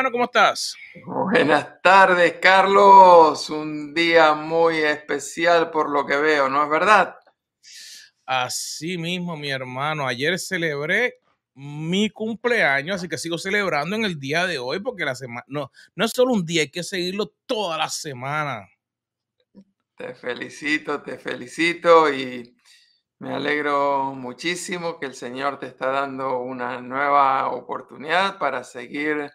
Hermano, ¿cómo estás? Buenas tardes, Carlos. Un día muy especial por lo que veo, ¿no es verdad? Así mismo, mi hermano. Ayer celebré mi cumpleaños, así que sigo celebrando en el día de hoy porque la semana no, no es solo un día, hay que seguirlo toda la semana. Te felicito, te felicito y me alegro muchísimo que el Señor te está dando una nueva oportunidad para seguir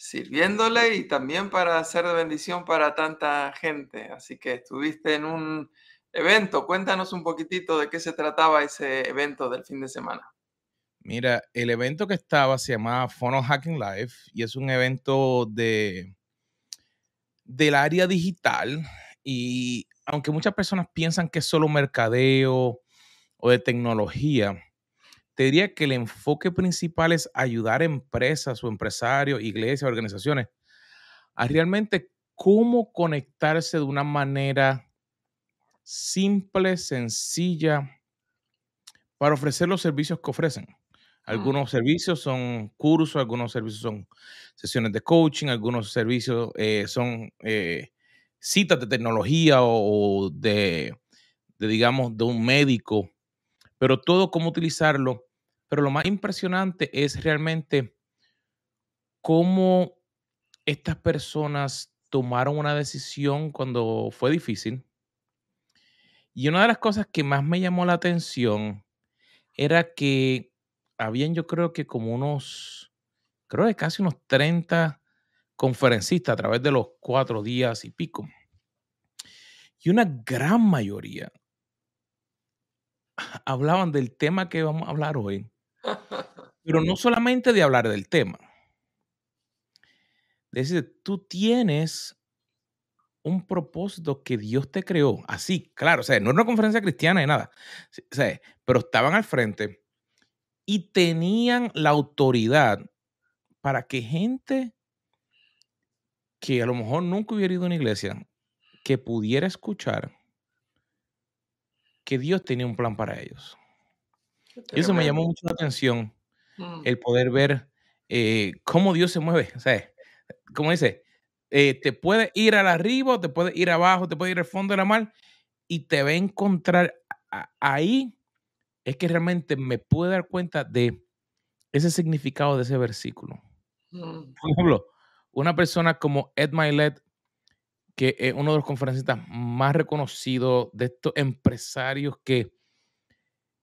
sirviéndole y también para ser de bendición para tanta gente. Así que estuviste en un evento. Cuéntanos un poquitito de qué se trataba ese evento del fin de semana. Mira, el evento que estaba se llamaba Funnel Hacking Live y es un evento de del área digital y aunque muchas personas piensan que es solo mercadeo, o de tecnología, te diría que el enfoque principal es ayudar a empresas o empresarios, iglesias, organizaciones a realmente cómo conectarse de una manera simple, sencilla, para ofrecer los servicios que ofrecen. Algunos servicios son cursos, algunos servicios son sesiones de coaching, algunos servicios eh, son eh, citas de tecnología o, de, de, digamos, de un médico pero todo cómo utilizarlo. Pero lo más impresionante es realmente cómo estas personas tomaron una decisión cuando fue difícil. Y una de las cosas que más me llamó la atención era que habían yo creo que como unos, creo que casi unos 30 conferencistas a través de los cuatro días y pico. Y una gran mayoría hablaban del tema que vamos a hablar hoy, pero no solamente de hablar del tema. Es decir, tú tienes un propósito que Dios te creó, así, claro, o sea, no es una conferencia cristiana ni nada, o sea, pero estaban al frente y tenían la autoridad para que gente que a lo mejor nunca hubiera ido a una iglesia, que pudiera escuchar que Dios tenía un plan para ellos. Y eso me llamó mucho la atención, mm. el poder ver eh, cómo Dios se mueve. O sea, como dice, eh, te puede ir al arriba, te puede ir abajo, te puede ir al fondo de la mar y te va a encontrar ahí. Es que realmente me puedo dar cuenta de ese significado de ese versículo. Mm. Por ejemplo, una persona como Ed Milet que es uno de los conferencistas más reconocidos de estos empresarios que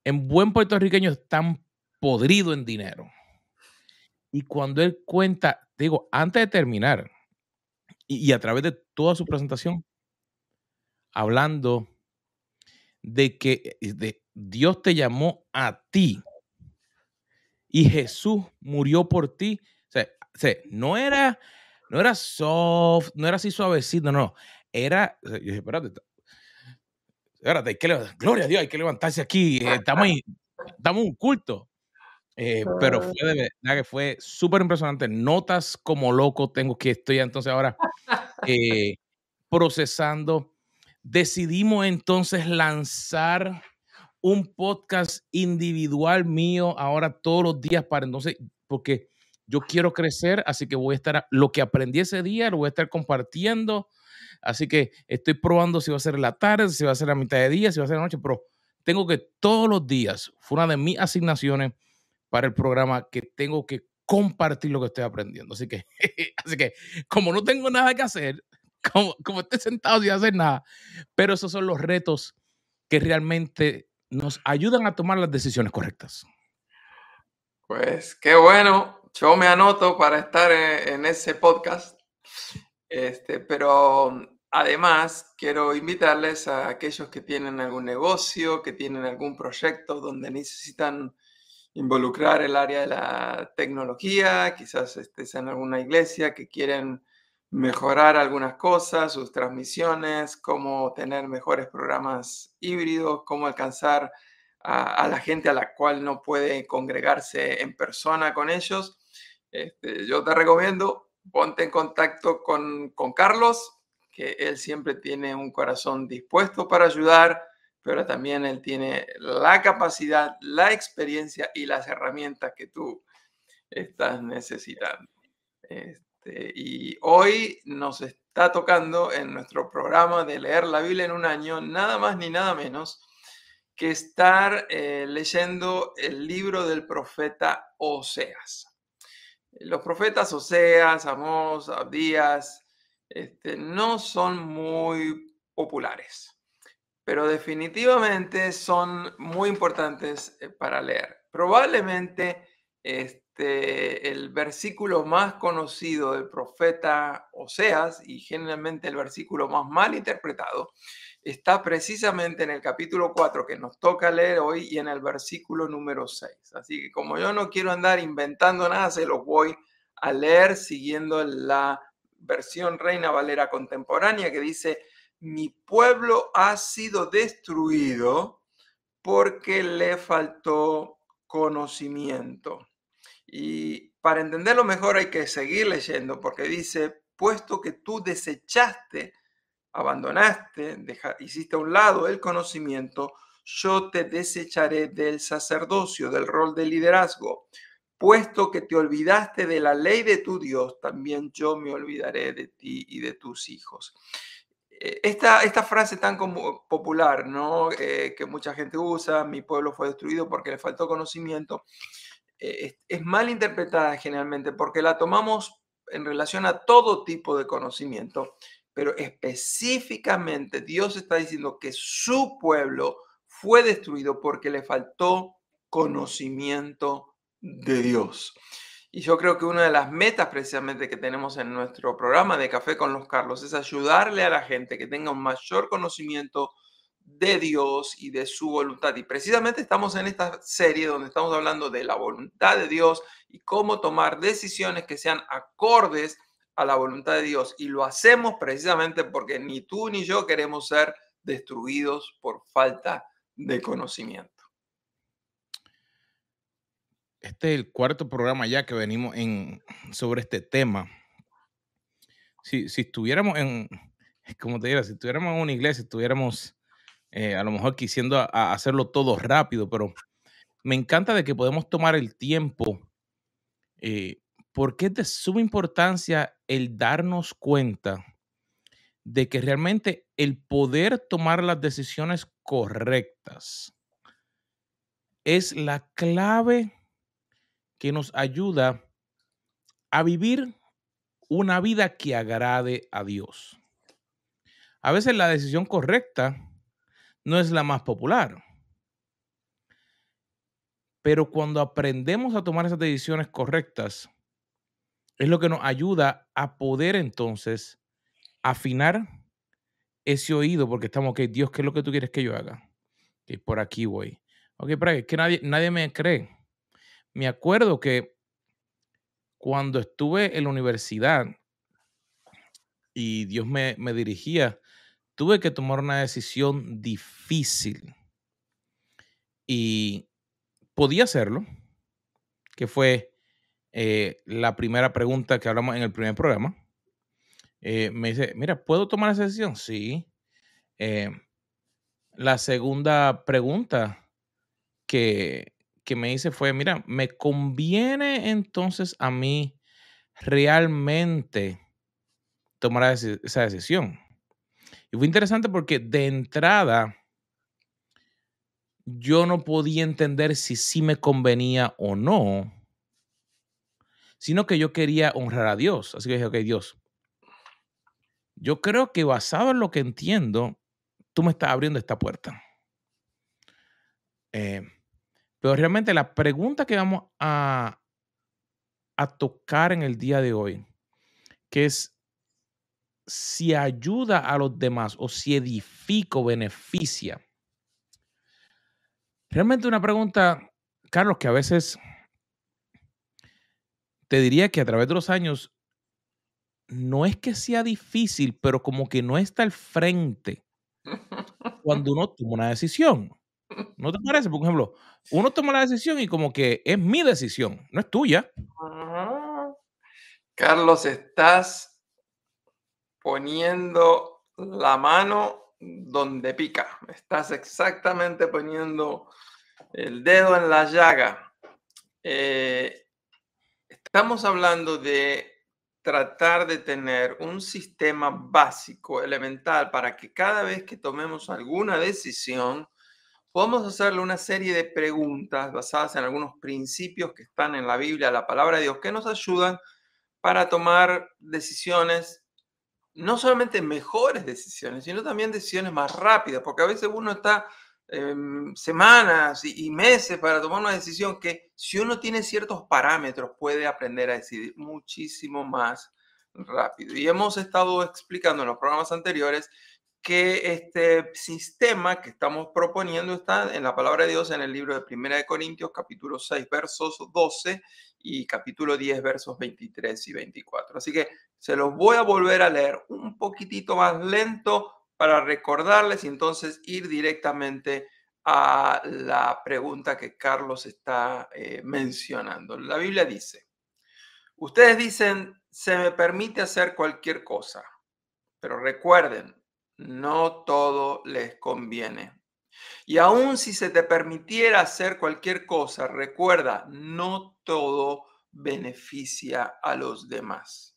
en buen puertorriqueño están podridos en dinero. Y cuando él cuenta, digo, antes de terminar, y, a través de toda su presentación, hablando de que de, Dios te llamó a ti y Jesús murió por ti. O sea, no era no era soft, no era así suavecito, no, era, yo dije, espérate, espérate, hay que, gloria a Dios, hay que levantarse aquí, eh, estamos, ahí, estamos un culto. Eh, pero fue de verdad que fue súper impresionante. Notas como loco tengo que estoy entonces ahora eh, procesando. Decidimos entonces lanzar un podcast individual mío ahora todos los días para entonces, porque yo quiero crecer, así que voy a estar, lo que aprendí ese día lo voy a estar compartiendo. Así que estoy probando si va a ser en la tarde, si va a ser a mitad de día, si va a ser en la noche, pero tengo que todos los días, fue una de mis asignaciones para el programa que tengo que compartir lo que estoy aprendiendo. Así que, así que como no tengo nada que hacer, como, como estoy sentado sin hacer nada, pero esos son los retos que realmente nos ayudan a tomar las decisiones correctas. Pues qué bueno, yo me anoto para estar en, ese podcast, este, pero además quiero invitarles a aquellos que tienen algún negocio, que tienen algún proyecto donde necesitan involucrar el área de la tecnología, quizás estés en alguna iglesia que quieren mejorar algunas cosas, sus transmisiones, cómo tener mejores programas híbridos, cómo alcanzar a, a, la gente a la cual no puede congregarse en persona con ellos. Este, yo te recomiendo, ponte en contacto con, con Carlos, que él siempre tiene un corazón dispuesto para ayudar, pero también él tiene la capacidad, la experiencia y las herramientas que tú estás necesitando. Este, y hoy nos está tocando en nuestro programa de leer la Biblia en un año, nada más ni nada menos que estar eh, leyendo el libro del profeta Oseas. Los profetas Oseas, Amós, Abdías, este, no son muy populares, pero definitivamente son muy importantes eh, para leer. Probablemente este, el versículo más conocido del profeta Oseas y generalmente el versículo más mal interpretado está precisamente en el capítulo 4 que nos toca leer hoy y en el versículo número 6. Así que como yo no quiero andar inventando nada, se los voy a leer siguiendo la versión Reina Valera contemporánea que dice, mi pueblo ha sido destruido porque le faltó conocimiento. Y para entenderlo mejor hay que seguir leyendo porque dice, puesto que tú desechaste, abandonaste, hiciste a un lado el conocimiento, yo te desecharé del sacerdocio, del rol de liderazgo puesto que te olvidaste de la ley de tu Dios, también yo me olvidaré de ti y de tus hijos. Eh, esta, esta frase tan popular. Eh, que mucha gente usa, mi pueblo fue destruido porque le faltó conocimiento, eh, es, mal interpretada generalmente porque la tomamos en relación a todo tipo de conocimiento, pero específicamente Dios está diciendo que su pueblo fue destruido porque le faltó conocimiento de Dios. Y yo creo que una de las metas precisamente que tenemos en nuestro programa de Café con los Carlos es ayudarle a la gente que tenga un mayor conocimiento de Dios y de su voluntad. Y precisamente estamos en esta serie donde estamos hablando de la voluntad de Dios y cómo tomar decisiones que sean acordes a la voluntad de Dios. Y lo hacemos precisamente porque ni tú ni yo queremos ser destruidos por falta de conocimiento este es el cuarto programa ya que venimos en, sobre este tema. Si, si estuviéramos en, como te digo, si estuviéramos en una iglesia, estuviéramos eh, a lo mejor quisiendo hacerlo todo rápido, pero me encanta de que podemos tomar el tiempo, eh, porque es de suma importancia el darnos cuenta de que realmente el poder tomar las decisiones correctas es la clave que nos ayuda a vivir una vida que agrade a Dios. A veces la decisión correcta no es la más popular, pero cuando aprendemos a tomar esas decisiones correctas, es lo que nos ayuda a poder entonces afinar ese oído, porque estamos, ok, Dios, ¿qué es lo que tú quieres que yo haga? Que por aquí voy. Ok, pero es que nadie, nadie me cree me acuerdo que cuando estuve en la universidad y Dios me, dirigía, tuve que tomar una decisión difícil. Y podía hacerlo, que fue eh, la primera pregunta que hablamos en el primer programa. Eh, me dice, mira, ¿puedo tomar esa decisión? Sí. Eh, la segunda pregunta que, que me hice fue, mira, ¿me conviene entonces a mí realmente tomar esa decisión? Y fue interesante porque de entrada yo no podía entender si sí me convenía o no, sino que yo quería honrar a Dios. Así que dije, ok, Dios, yo creo que basado en lo que entiendo, tú me estás abriendo esta puerta. Eh, pero realmente la pregunta que vamos a, a tocar en el día de hoy, que es si ayuda a los demás o si edifica o beneficia. Realmente una pregunta, Carlos, que a veces te diría que a través de los años no es que sea difícil, pero como que no está al frente cuando uno toma una decisión. ¿No te parece? Por ejemplo, uno toma la decisión y como que es mi decisión, no es tuya. Carlos, estás poniendo la mano donde pica. Estás exactamente poniendo el dedo en la llaga. Eh, estamos hablando de tratar de tener un sistema básico, elemental, para que cada vez que tomemos alguna decisión, podamos hacerle una serie de preguntas basadas en algunos principios que están en la Biblia, la palabra de Dios, que nos ayudan para tomar decisiones, no solamente mejores decisiones, sino también decisiones más rápidas, porque a veces uno está em, semanas y, meses para tomar una decisión que si uno tiene ciertos parámetros puede aprender a decidir muchísimo más rápido. Y hemos estado explicando en los programas anteriores que este sistema que estamos proponiendo está en la palabra de Dios en el libro de Primera de Corintios, capítulo 6, versos 12 y capítulo 10, versos 23 y 24. Así que se los voy a volver a leer un poquitito más lento para recordarles y entonces ir directamente a la pregunta que Carlos está eh, mencionando. La Biblia dice, ustedes dicen, se me permite hacer cualquier cosa, pero recuerden, no todo les conviene. Y aun si se te permitiera hacer cualquier cosa, recuerda, no todo beneficia a los demás.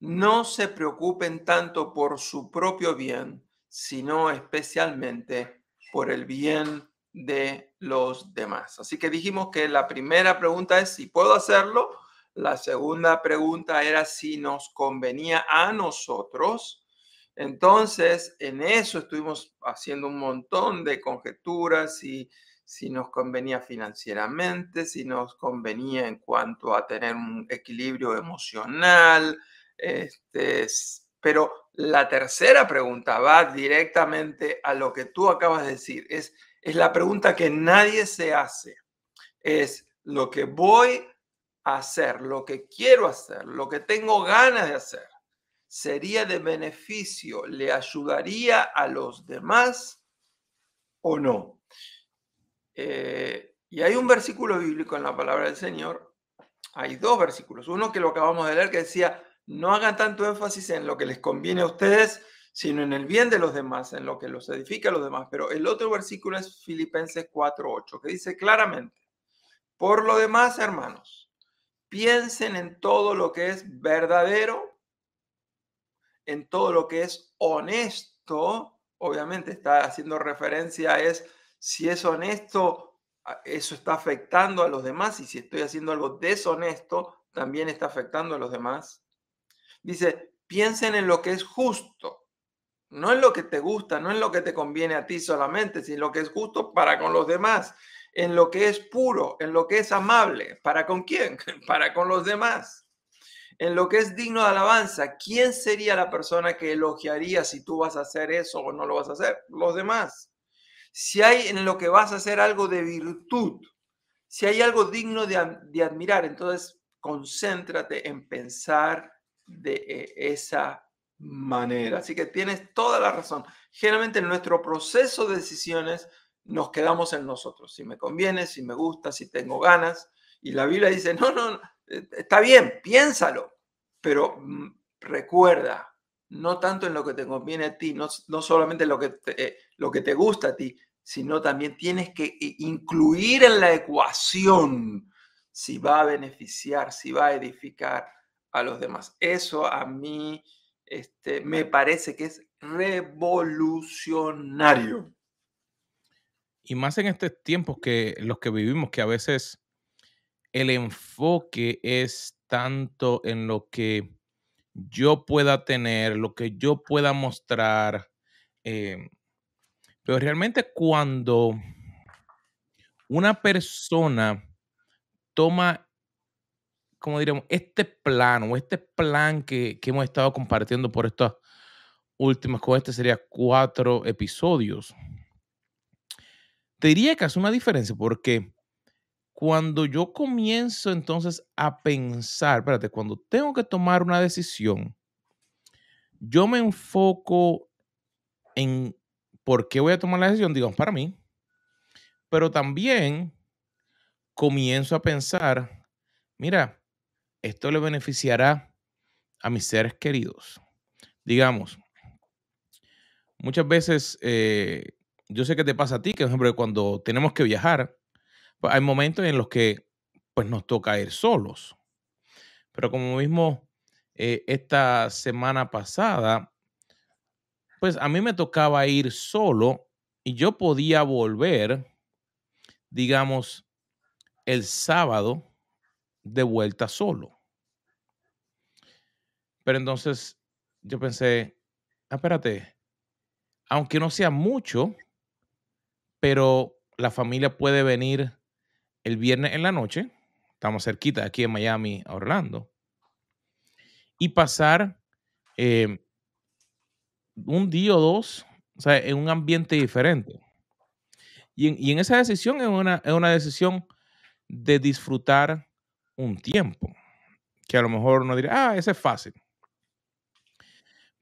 No se preocupen tanto por su propio bien, sino especialmente por el bien de los demás. Así que dijimos que la primera pregunta es si puedo hacerlo. La segunda pregunta era si nos convenía a nosotros entonces, en eso estuvimos haciendo un montón de conjeturas y si nos convenía financieramente, si nos convenía en cuanto a tener un equilibrio emocional. Este, pero la tercera pregunta va directamente a lo que tú acabas de decir. Es, es la pregunta que nadie se hace. Es lo que voy a hacer, lo que quiero hacer, lo que tengo ganas de hacer sería de beneficio, le ayudaría a los demás o no. Eh, y hay un versículo bíblico en la palabra del Señor, hay dos versículos, uno que lo acabamos de leer que decía, no hagan tanto énfasis en lo que les conviene a ustedes, sino en el bien de los demás, en lo que los edifica a los demás. Pero el otro versículo es Filipenses 4.8, que dice claramente, por lo demás, hermanos, piensen en todo lo que es verdadero, en todo lo que es honesto, obviamente está haciendo referencia es si es honesto, eso está afectando a los demás y si estoy haciendo algo deshonesto, también está afectando a los demás. Dice, piensen en lo que es justo, no en lo que te gusta, no en lo que te conviene a ti solamente, sino lo que es justo para con los demás, en lo que es puro, en lo que es amable, ¿para con quién? Para con los demás en lo que es digno de alabanza, ¿quién sería la persona que elogiaría si tú vas a hacer eso o no lo vas a hacer? Los demás. Si hay en lo que vas a hacer algo de virtud, si hay algo digno de, admirar, entonces concéntrate en pensar de eh, esa manera. Así que tienes toda la razón. Generalmente en nuestro proceso de decisiones nos quedamos en nosotros. Si me conviene, si me gusta, si tengo ganas. Y la Biblia dice, no, no, eh, está bien, piénsalo, pero mm, recuerda, no tanto en lo que te conviene a ti, no, solamente en lo que, eh, lo que te gusta a ti, sino también tienes que incluir en la ecuación si va a beneficiar, si va a edificar a los demás. Eso a mí este, me parece que es revolucionario. Y más en estos tiempos que los que vivimos, que a veces el enfoque es tanto en lo que yo pueda tener, lo que yo pueda mostrar. Em, pero realmente cuando una persona toma, como diríamos, este plan o este plan que, que hemos estado compartiendo por estas últimas, con este sería cuatro episodios, te diría que hace una diferencia porque cuando yo comienzo entonces a pensar, espérate, cuando tengo que tomar una decisión, yo me enfoco en por qué voy a tomar la decisión, digamos, para mí, pero también comienzo a pensar, mira, esto le beneficiará a mis seres queridos. Digamos, muchas veces, eh, yo sé que te pasa a ti, que por ejemplo, cuando tenemos que viajar, pues, hay momentos en los que pues nos toca ir solos. Pero como mismo eh, esta semana pasada, pues a mí me tocaba ir solo y yo podía volver, digamos, el sábado de vuelta solo. Pero entonces yo pensé, ah, espérate, aunque no sea mucho, pero la familia puede venir el viernes en la noche, estamos cerquita aquí en Miami, a Orlando, y pasar eh, un día o dos o sea, en un ambiente diferente. Y en, y en esa decisión es una, es una decisión de disfrutar un tiempo, que a lo mejor uno diría, ah, ese es fácil.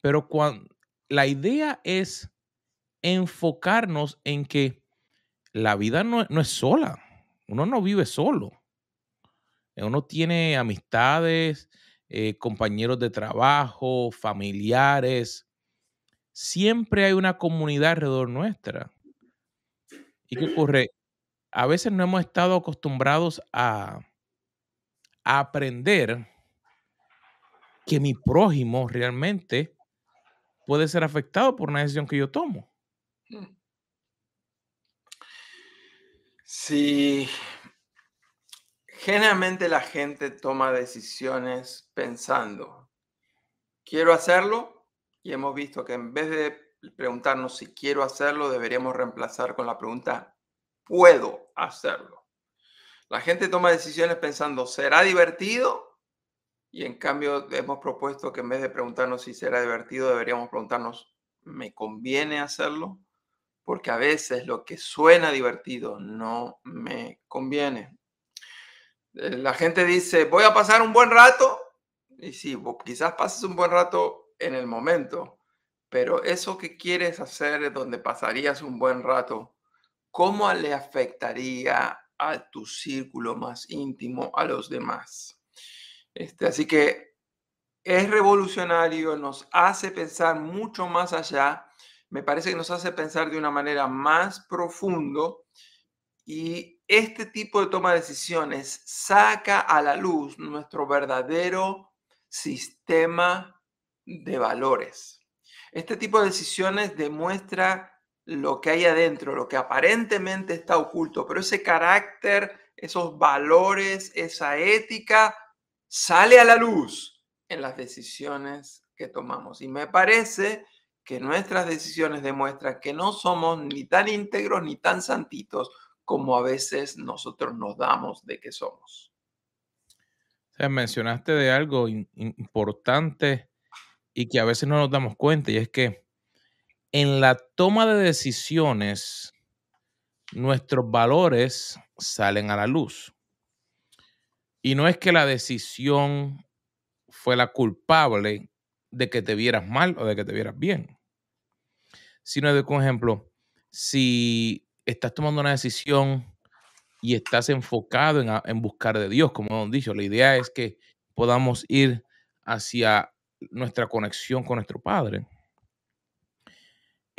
Pero cuando, la idea es enfocarnos en que la vida no, no es sola. Uno no vive solo. Uno tiene amistades, eh, compañeros de trabajo, familiares. Siempre hay una comunidad alrededor nuestra. ¿Y qué ocurre? A veces no hemos estado acostumbrados a, a aprender que mi prójimo realmente puede ser afectado por una decisión que yo tomo. Sí, generalmente la gente toma decisiones pensando, quiero hacerlo, y hemos visto que en vez de preguntarnos si quiero hacerlo, deberíamos reemplazar con la pregunta, ¿puedo hacerlo? La gente toma decisiones pensando, ¿será divertido? Y en cambio hemos propuesto que en vez de preguntarnos si será divertido, deberíamos preguntarnos, ¿me conviene hacerlo? Porque a veces lo que suena divertido no me conviene. Eh, la gente dice, voy a pasar un buen rato. Y sí, quizás pases un buen rato en el momento, pero eso que quieres hacer donde pasarías un buen rato, ¿cómo le afectaría a tu círculo más íntimo, a los demás? Este, así que es revolucionario, nos hace pensar mucho más allá, me parece que nos hace pensar de una manera más profundo y este tipo de toma de decisiones saca a la luz nuestro verdadero sistema de valores. Este tipo de decisiones demuestra lo que hay adentro, lo que aparentemente está oculto, pero ese carácter, esos valores, esa ética sale a la luz en las decisiones que tomamos. Y me parece que nuestras decisiones demuestran que no somos ni tan íntegros ni tan santitos como a veces nosotros nos damos de que somos. mencionaste de algo importante y que a veces no nos damos cuenta, y es que en la toma de decisiones, nuestros valores salen a la luz. Y no es que la decisión fue la culpable de que te vieras mal o de que te vieras bien, sino de, por ejemplo, si estás tomando una decisión y estás enfocado en, buscar de Dios, como hemos dicho, la idea es que podamos ir hacia nuestra conexión con nuestro Padre.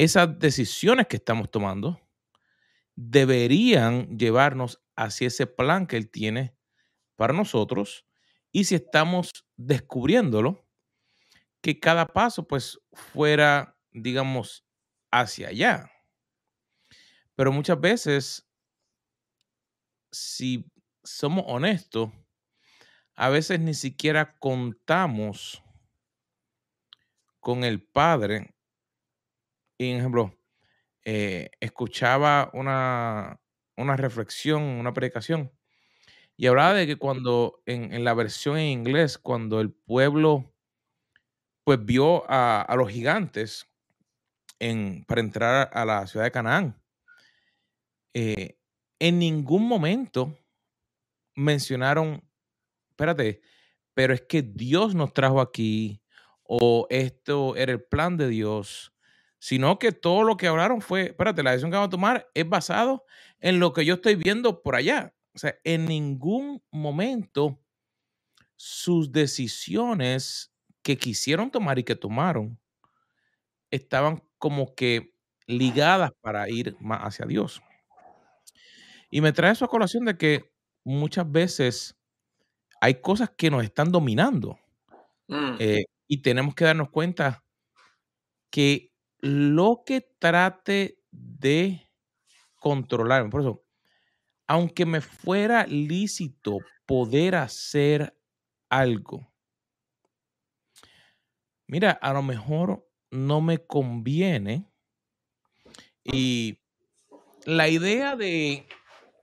Esas decisiones que estamos tomando deberían llevarnos hacia ese plan que Él tiene para nosotros y si estamos descubriéndolo, que cada paso pues fuera, digamos, hacia allá. Pero muchas veces, si somos honestos, a veces ni siquiera contamos con el Padre. Y, ejemplo, eh, escuchaba una, una reflexión, una predicación y hablaba de que cuando en, la versión en inglés, cuando el pueblo pues vio a, los gigantes en, para entrar a la ciudad de Canaán, eh, en ningún momento mencionaron, espérate, pero es que Dios nos trajo aquí o esto era el plan de Dios, sino que todo lo que hablaron fue, espérate, la decisión que vamos a tomar es basado en lo que yo estoy viendo por allá. O sea, en ningún momento sus decisiones que quisieron tomar y que tomaron estaban como que ligadas para ir más hacia Dios. Y me trae eso a colación de que muchas veces hay cosas que nos están dominando. Mm. Eh, y tenemos que darnos cuenta que lo que trate de controlar, por eso, aunque me fuera lícito poder hacer algo, mira, a lo mejor no me conviene. Y la idea de,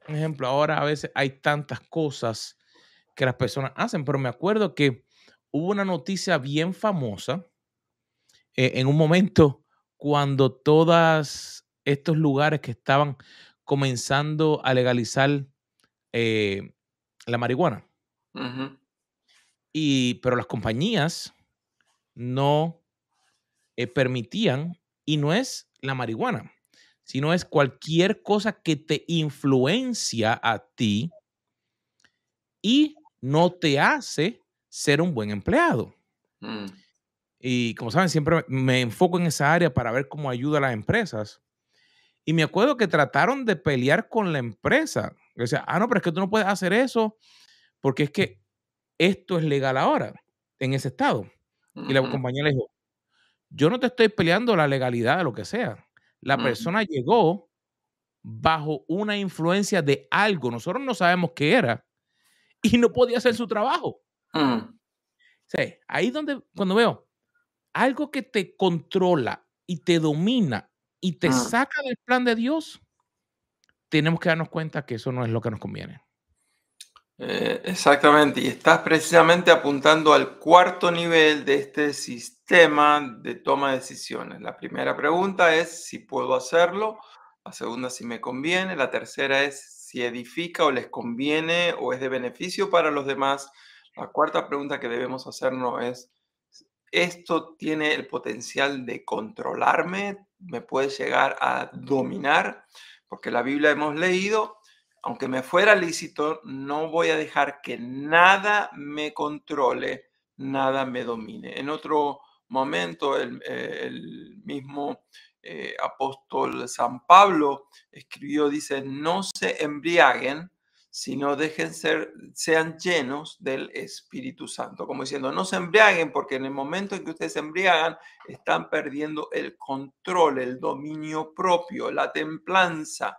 por ejemplo, ahora a veces hay tantas cosas que las personas hacen, pero me acuerdo que hubo una noticia bien famosa eh, en un momento cuando todos estos lugares que estaban comenzando a legalizar eh, la marihuana. Y, pero las compañías no eh, permitían, y no es la marihuana, sino es cualquier cosa que te influencia a ti y no te hace ser un buen empleado. Mm. Y como saben, siempre me enfoco en esa área para ver cómo ayuda a las empresas. Y me acuerdo que trataron de pelear con la empresa. O sea, ah, no, pero es que tú no puedes hacer eso porque es que esto es legal ahora en ese estado. Y la compañía le dijo, yo no te estoy peleando la legalidad de lo que sea. La persona llegó bajo una influencia de algo. Nosotros no sabemos qué era y no podía hacer su trabajo. Mm. O sea, ahí donde, cuando veo algo que te controla y te domina y te Mm. saca del plan de Dios, tenemos que darnos cuenta que eso no es lo que nos conviene. Eh, exactamente, y estás precisamente apuntando al cuarto nivel de este sistema de toma de decisiones. La primera pregunta es si puedo hacerlo, la segunda si me conviene, la tercera es si edifica o les conviene o es de beneficio para los demás. La cuarta pregunta que debemos hacernos es, ¿esto tiene el potencial de controlarme? ¿Me puede llegar a dominar? Porque la Biblia hemos leído aunque me fuera lícito, no voy a dejar que nada me controle, nada me domine. En otro momento, el, eh, mismo eh, apóstol San Pablo escribió, dice, no se embriaguen, sino dejen ser, sean llenos del Espíritu Santo. Como diciendo, no se embriaguen porque en el momento en que ustedes se embriagan, están perdiendo el control, el dominio propio, la templanza.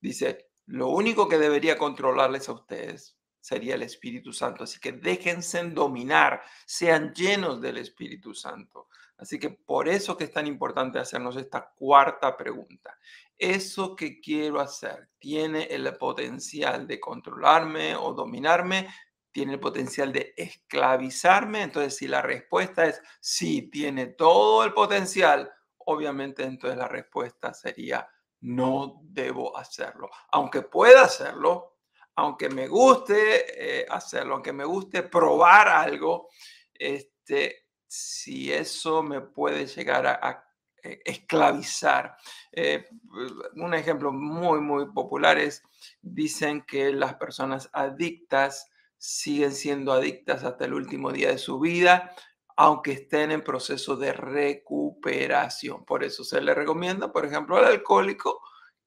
Dice, lo único que debería controlarles a ustedes sería el Espíritu Santo. Así que déjense dominar, sean llenos del Espíritu Santo. Así que por eso que es tan importante hacernos esta cuarta pregunta. ¿Eso que quiero hacer tiene el potencial de controlarme o dominarme? ¿Tiene el potencial de esclavizarme? Entonces, si la respuesta es sí, tiene todo el potencial, obviamente entonces la respuesta sería no debo hacerlo. Aunque pueda hacerlo, aunque me guste eh, hacerlo, aunque me guste probar algo, este, si eso me puede llegar a, eh, esclavizar. Eh, un ejemplo muy, muy popular es, dicen que las personas adictas siguen siendo adictas hasta el último día de su vida, aunque estén en proceso de recuperación. Por eso se le recomienda, por ejemplo, al alcohólico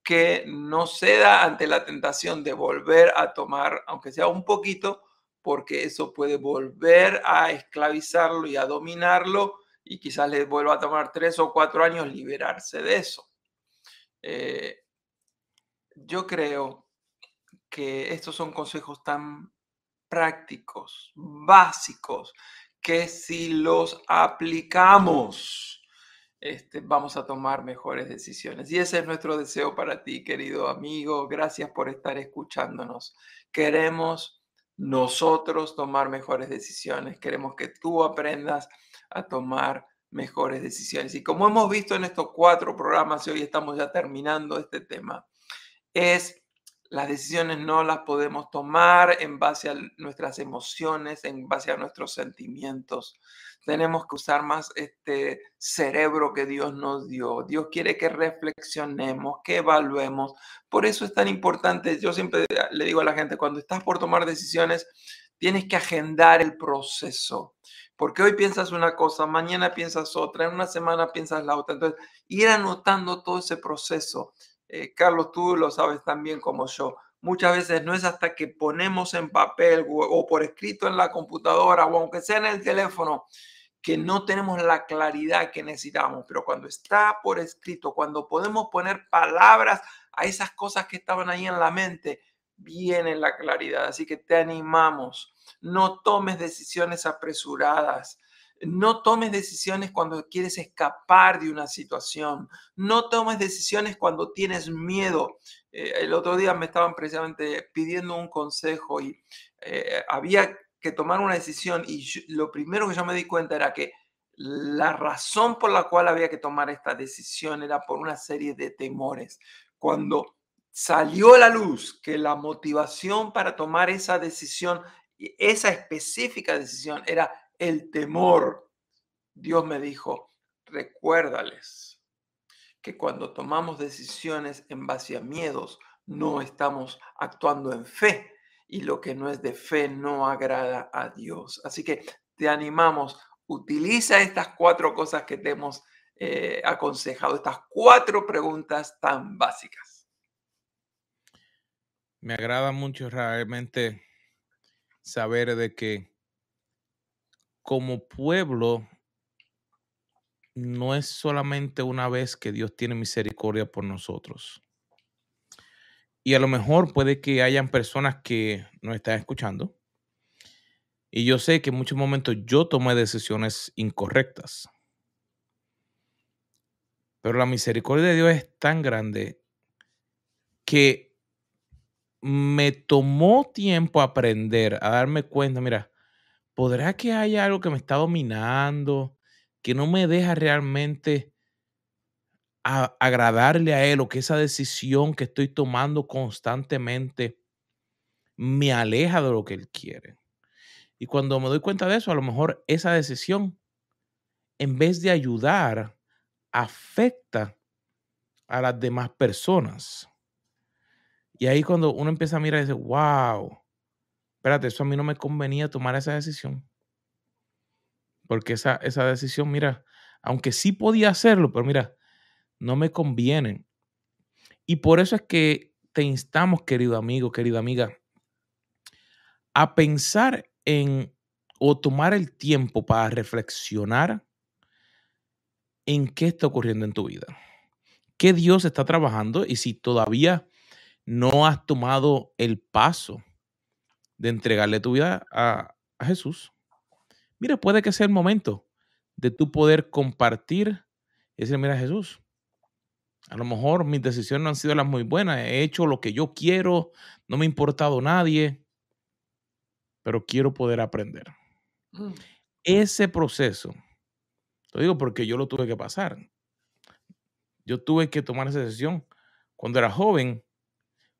que no ceda ante la tentación de volver a tomar, aunque sea un poquito, porque eso puede volver a esclavizarlo y a dominarlo y quizás le vuelva a tomar tres o cuatro años liberarse de eso. Eh, yo creo que estos son consejos tan prácticos, básicos, que si los aplicamos, este, vamos a tomar mejores decisiones. Y ese es nuestro deseo para ti, querido amigo. Gracias por estar escuchándonos. Queremos nosotros tomar mejores decisiones. Queremos que tú aprendas a tomar mejores decisiones. Y como hemos visto en estos cuatro programas, y hoy estamos ya terminando este tema, es las decisiones no las podemos tomar en base a nuestras emociones, en base a nuestros sentimientos. Tenemos que usar más este cerebro que Dios nos dio. Dios quiere que reflexionemos, que evaluemos. Por eso es tan importante, yo siempre le digo a la gente, cuando estás por tomar decisiones, tienes que agendar el proceso. Porque hoy piensas una cosa, mañana piensas otra, en una semana piensas la otra. Entonces, ir anotando todo ese proceso. Eh, Carlos, tú lo sabes tan bien como yo. muchas veces no es hasta que ponemos en papel o, por escrito en la computadora o aunque sea en el teléfono que no tenemos la claridad que necesitamos, pero cuando está por escrito, cuando podemos poner palabras a esas cosas que estaban ahí en la mente, viene la claridad. Así que te animamos, no tomes decisiones apresuradas. No tomes decisiones cuando quieres escapar de una situación. No tomes decisiones cuando tienes miedo. Eh, el otro día me estaban precisamente pidiendo un consejo y eh, había que tomar una decisión y lo primero que yo me di cuenta era que la razón por la cual había que tomar esta decisión era por una serie de temores. Cuando salió a la luz que la motivación para tomar esa decisión, esa específica decisión, era el temor, Dios me dijo, recuérdales que cuando tomamos decisiones en base a miedos, no estamos actuando en fe, y lo que no es de fe no agrada a Dios. Así que te animamos, utiliza estas cuatro cosas que te hemos eh, aconsejado, estas cuatro preguntas tan básicas. Me agrada mucho realmente saber de que como pueblo no es solamente una vez que Dios tiene misericordia por nosotros y a lo mejor puede que hayan personas que nos están escuchando. Y yo sé que en muchos momentos yo tomé decisiones incorrectas. Pero la misericordia de Dios es tan grande que me tomó tiempo aprender a darme cuenta, mira, ¿podrá que haya algo que me está dominando, que no me deja realmente agradarle a Él o que esa decisión que estoy tomando constantemente me aleja de lo que Él quiere. Y cuando me doy cuenta de eso, a lo mejor esa decisión, en vez de ayudar, afecta a las demás personas. Y ahí cuando uno empieza a mirar y dice, wow, espérate, eso a mí no me convenía tomar esa decisión. Porque esa, esa decisión, mira, aunque sí podía hacerlo, pero mira, no me convienen. Y por eso es que te instamos, querido amigo, querida amiga, a pensar en o tomar el tiempo para reflexionar en qué está ocurriendo en tu vida. ¿Qué Dios está trabajando? Y si todavía no has tomado el paso de entregarle tu vida a, a Jesús, mira, puede que sea el momento de tu poder compartir y decir, mira Jesús, a lo mejor mis decisiones no han sido las muy buenas. He hecho lo que yo quiero, no me ha importado nadie, pero quiero poder aprender. Mm. Ese proceso, lo digo porque yo lo tuve que pasar. Yo tuve que tomar esa decisión cuando era joven,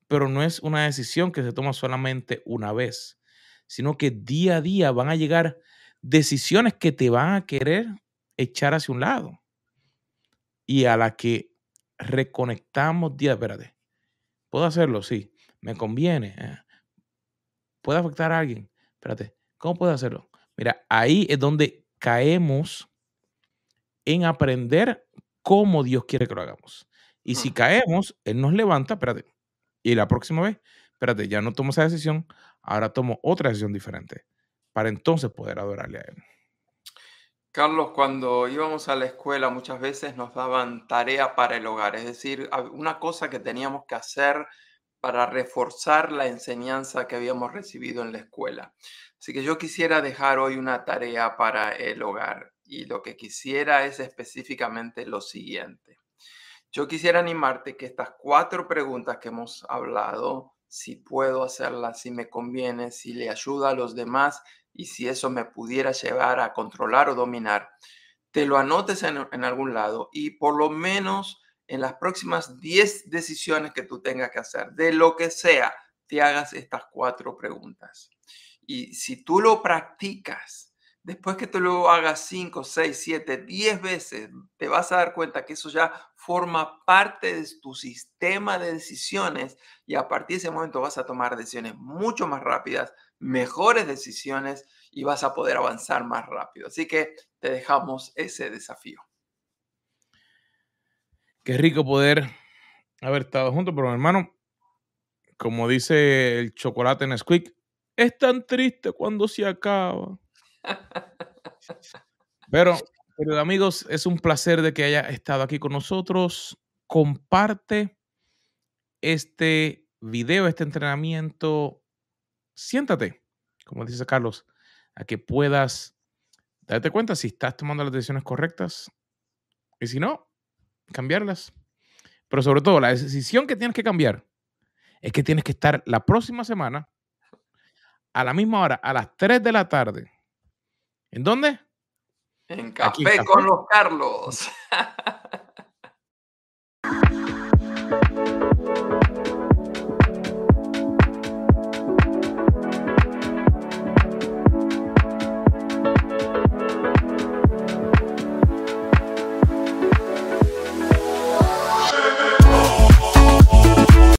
pero no es una decisión que se toma solamente una vez, sino que día a día van a llegar decisiones que te van a querer echar hacia un lado y a la que reconectamos día, espérate, puedo hacerlo, sí, me conviene, eh, puede afectar a alguien, espérate, ¿cómo puedo hacerlo? Mira, ahí es donde caemos en aprender cómo Dios quiere que lo hagamos. Y si caemos, Él nos levanta, espérate, y la próxima vez, espérate, ya no tomo esa decisión, ahora tomo otra decisión diferente, para entonces poder adorarle a Él. Carlos, cuando íbamos a la escuela muchas veces nos daban tarea para el hogar, es decir, una cosa que teníamos que hacer para reforzar la enseñanza que habíamos recibido en la escuela. Así que yo quisiera dejar hoy una tarea para el hogar y lo que quisiera es específicamente lo siguiente. Yo quisiera animarte que estas cuatro preguntas que hemos hablado, si puedo hacerlas, si me conviene, si le ayuda a los demás y si eso me pudiera llevar a controlar o dominar, te lo anotes en, algún lado y por lo menos en las próximas 10 decisiones que tú tengas que hacer, de lo que sea, te hagas estas cuatro preguntas. Y si tú lo practicas, después que te lo hagas 5, 6, 7, 10 veces, te vas a dar cuenta que eso ya forma parte de tu sistema de decisiones y a partir de ese momento vas a tomar decisiones mucho más rápidas, mejores decisiones y vas a poder avanzar más rápido. Así que te dejamos ese desafío. Qué rico poder haber estado juntos, pero hermano, como dice el chocolate en Squeak, es tan triste cuando se acaba. Pero, queridos amigos, es un placer de que haya estado aquí con nosotros. Comparte este video, este entrenamiento. Siéntate, como dice Carlos, a que puedas darte cuenta si estás tomando las decisiones correctas y si no, cambiarlas. Pero sobre todo, la decisión que tienes que cambiar es que tienes que estar la próxima semana a la misma hora, a las 3 de la tarde. ¿En dónde? En Café, con los Carlos.